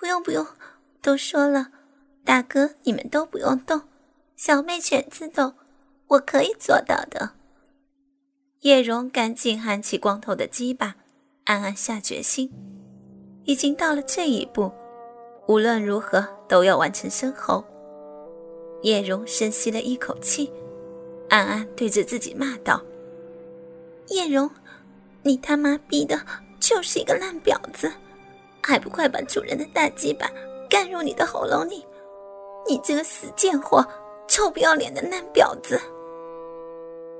不用不用，都说了，大哥你们都不用动，小妹全自动，我可以做到的。叶蓉赶紧喊起光头的鸡巴，暗暗下决心，已经到了这一步，无论如何都要完成生猴。叶蓉深吸了一口气，暗暗对着自己骂道：“叶蓉，你他妈逼的就是一个烂婊子，还不快把主人的大鸡巴干入你的喉咙里！你这个死贱货，臭不要脸的烂婊子！”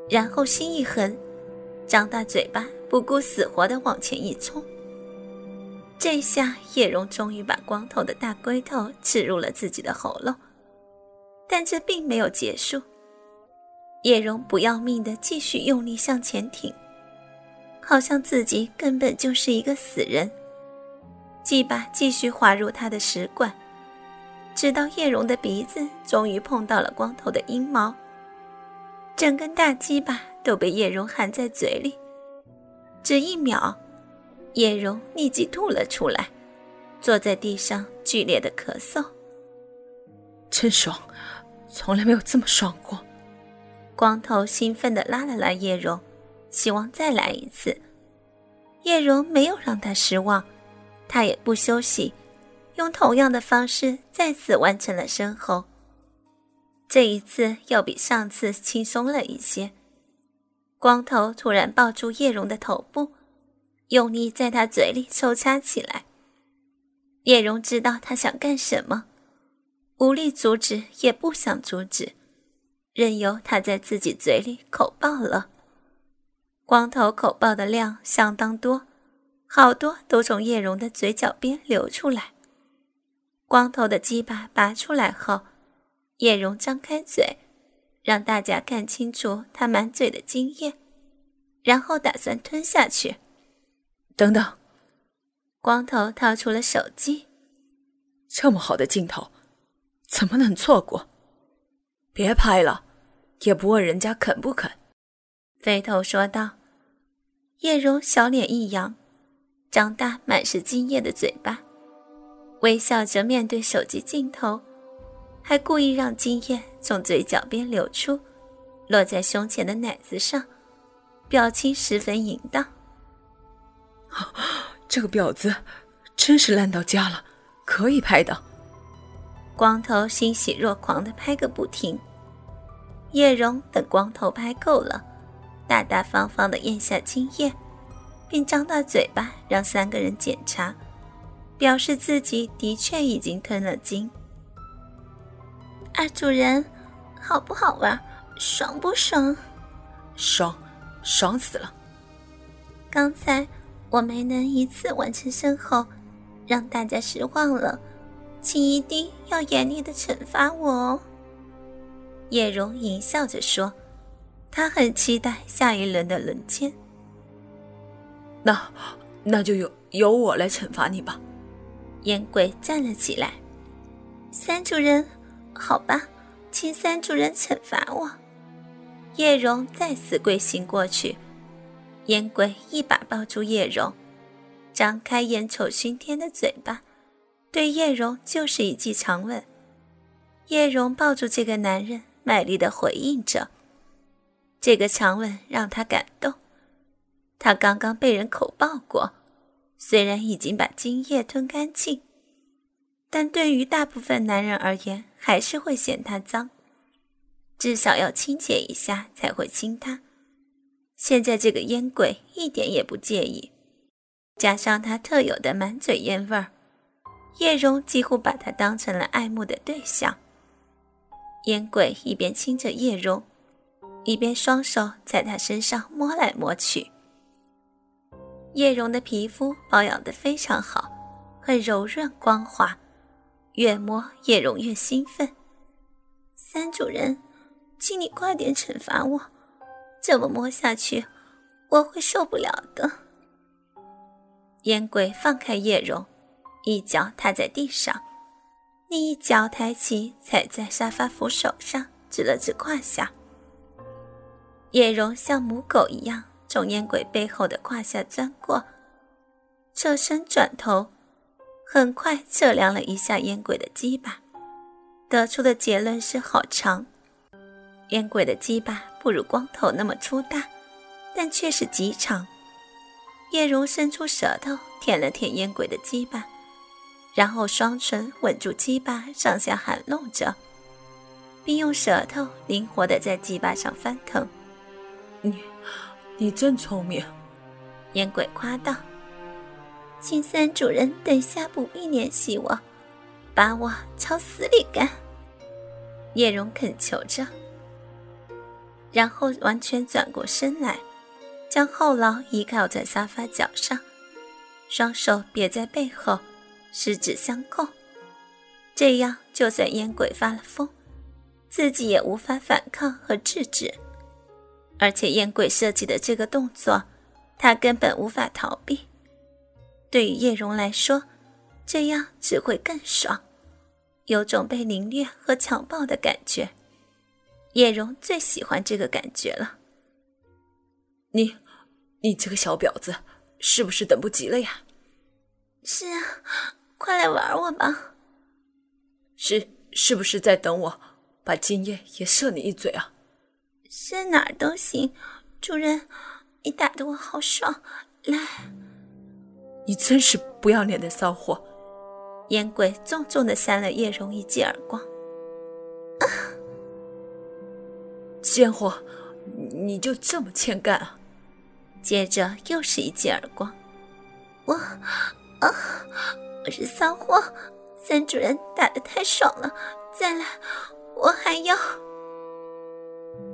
然后心一横。张大嘴巴，不顾死活的往前一冲。这下叶蓉终于把光头的大龟头刺入了自己的喉咙，但这并没有结束。叶蓉不要命的继续用力向前挺，好像自己根本就是一个死人。鸡巴继续滑入他的食管，直到叶蓉的鼻子终于碰到了光头的阴毛。整根大鸡巴都被叶蓉含在嘴里，只一秒，叶蓉立即吐了出来，坐在地上剧烈的咳嗽。真爽，从来没有这么爽过。光头兴奋地拉了拉叶蓉，希望再来一次。叶蓉没有让他失望，他也不休息，用同样的方式再次完成了身后。这一次要比上次轻松了一些。光头突然抱住叶蓉的头部，用力在她嘴里抽插起来。叶蓉知道他想干什么，无力阻止，也不想阻止，任由他在自己嘴里口爆了。光头口爆的量相当多，好多都从叶蓉的嘴角边流出来。光头的鸡巴拔出来后。叶蓉张开嘴，让大家看清楚他满嘴的精液，然后打算吞下去。等等，光头掏出了手机，这么好的镜头，怎么能错过？别拍了，也不问人家肯不肯。飞头说道。叶蓉小脸一扬，张大满是津液的嘴巴，微笑着面对手机镜头。还故意让津液从嘴角边流出，落在胸前的奶子上，表情十分淫荡。这个婊子真是烂到家了，可以拍的。光头欣喜若狂的拍个不停。叶蓉等光头拍够了，大大方方的咽下精液，并张大嘴巴让三个人检查，表示自己的确已经吞了精。二主人，好不好玩？爽不爽？爽，爽死了！刚才我没能一次完成身后，让大家失望了，请一定要严厉的惩罚我哦。叶蓉淫笑着说：“她很期待下一轮的轮奸。”那，那就由由我来惩罚你吧。烟鬼站了起来，三主人。好吧，请三主人惩罚我。叶蓉再次跪行过去，烟鬼一把抱住叶蓉，张开眼瞅熏天的嘴巴，对叶蓉就是一记长吻。叶蓉抱住这个男人，卖力的回应着。这个长吻让他感动。他刚刚被人口爆过，虽然已经把精液吞干净。但对于大部分男人而言，还是会嫌他脏，至少要清洁一下才会亲他。现在这个烟鬼一点也不介意，加上他特有的满嘴烟味儿，叶蓉几乎把他当成了爱慕的对象。烟鬼一边亲着叶蓉，一边双手在他身上摸来摸去。叶蓉的皮肤保养得非常好，很柔润光滑。越摸叶蓉越兴奋，三主人，请你快点惩罚我，这么摸下去我会受不了的。烟鬼放开叶蓉，一脚踏在地上，另一脚抬起踩在沙发扶手上，指了指胯下。叶蓉像母狗一样从烟鬼背后的胯下钻过，侧身转头。很快测量了一下烟鬼的鸡巴，得出的结论是好长。烟鬼的鸡巴不如光头那么粗大，但却是极长。叶蓉伸出舌头舔了舔烟鬼的鸡巴，然后双唇吻住鸡巴，上下含弄着，并用舌头灵活地在鸡巴上翻腾。你，你真聪明，烟鬼夸道。请三主人等下不必联系我，把我朝死里干。叶蓉恳求着。然后完全转过身来，将后脑依靠在沙发角上，双手别在背后，十指相扣。这样，就算烟鬼发了疯，自己也无法反抗和制止。而且，烟鬼设计的这个动作，他根本无法逃避。对于叶蓉来说，这样只会更爽，有种被凌虐和强暴的感觉。叶蓉最喜欢这个感觉了。你，你这个小婊子，是不是等不及了呀？是啊，快来玩我吧。是，是不是在等我把今夜也射你一嘴啊？射哪儿都行，主人，你打得我好爽。来，你真是不要脸的骚货！烟鬼重重的扇了叶蓉一记耳光。贱货，你就这么欠干啊！接着又是一记耳光。我，啊，我是骚货，三主人打的太爽了，再来，我还要。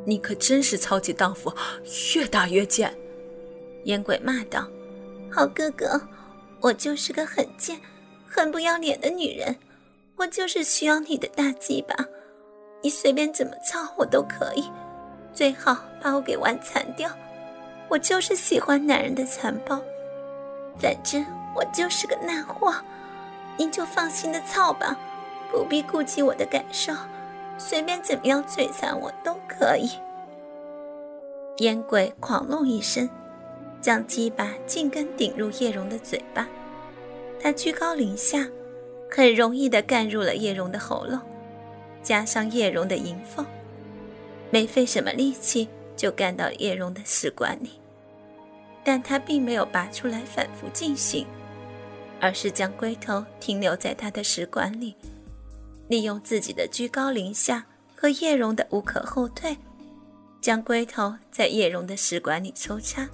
你可真是超级荡妇，越打越贱！烟鬼骂道：“好哥哥，我就是个很贱、很不要脸的女人，我就是需要你的大鸡巴。”你随便怎么操我都可以，最好把我给玩残掉。我就是喜欢男人的残暴，反正我就是个烂货，您就放心的操吧，不必顾及我的感受，随便怎么样摧残我都可以。烟鬼狂怒一声，将鸡巴尽根顶入叶蓉的嘴巴，他居高临下，很容易的干入了叶蓉的喉咙。加上叶蓉的银凤，没费什么力气就干到叶蓉的食管里，但他并没有拔出来反复进行，而是将龟头停留在他的食管里，利用自己的居高临下和叶蓉的无可后退，将龟头在叶蓉的食管里抽插。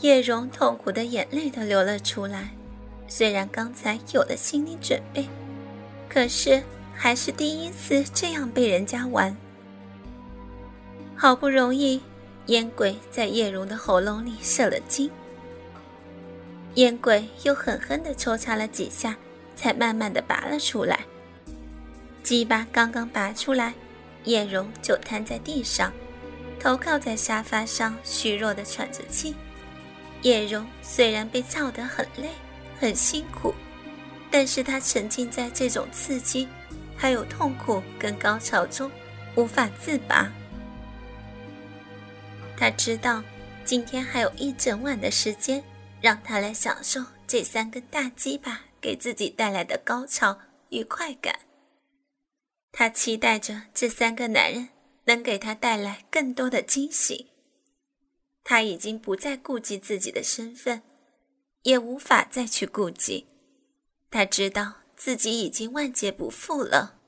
叶蓉痛苦的眼泪都流了出来，虽然刚才有了心理准备，可是。还是第一次这样被人家玩，好不容易烟鬼在叶蓉的喉咙里射了精，烟鬼又狠狠地抽插了几下，才慢慢的拔了出来。鸡巴刚刚拔出来，叶蓉就瘫在地上，头靠在沙发上，虚弱的喘着气。叶蓉虽然被操得很累、很辛苦，但是她沉浸在这种刺激。还有痛苦跟高潮中，无法自拔。他知道，今天还有一整晚的时间，让他来享受这三根大鸡巴给自己带来的高潮与快感。她期待着这三个男人能给她带来更多的惊喜。她已经不再顾及自己的身份，也无法再去顾及。她知道。自己已经万劫不复了。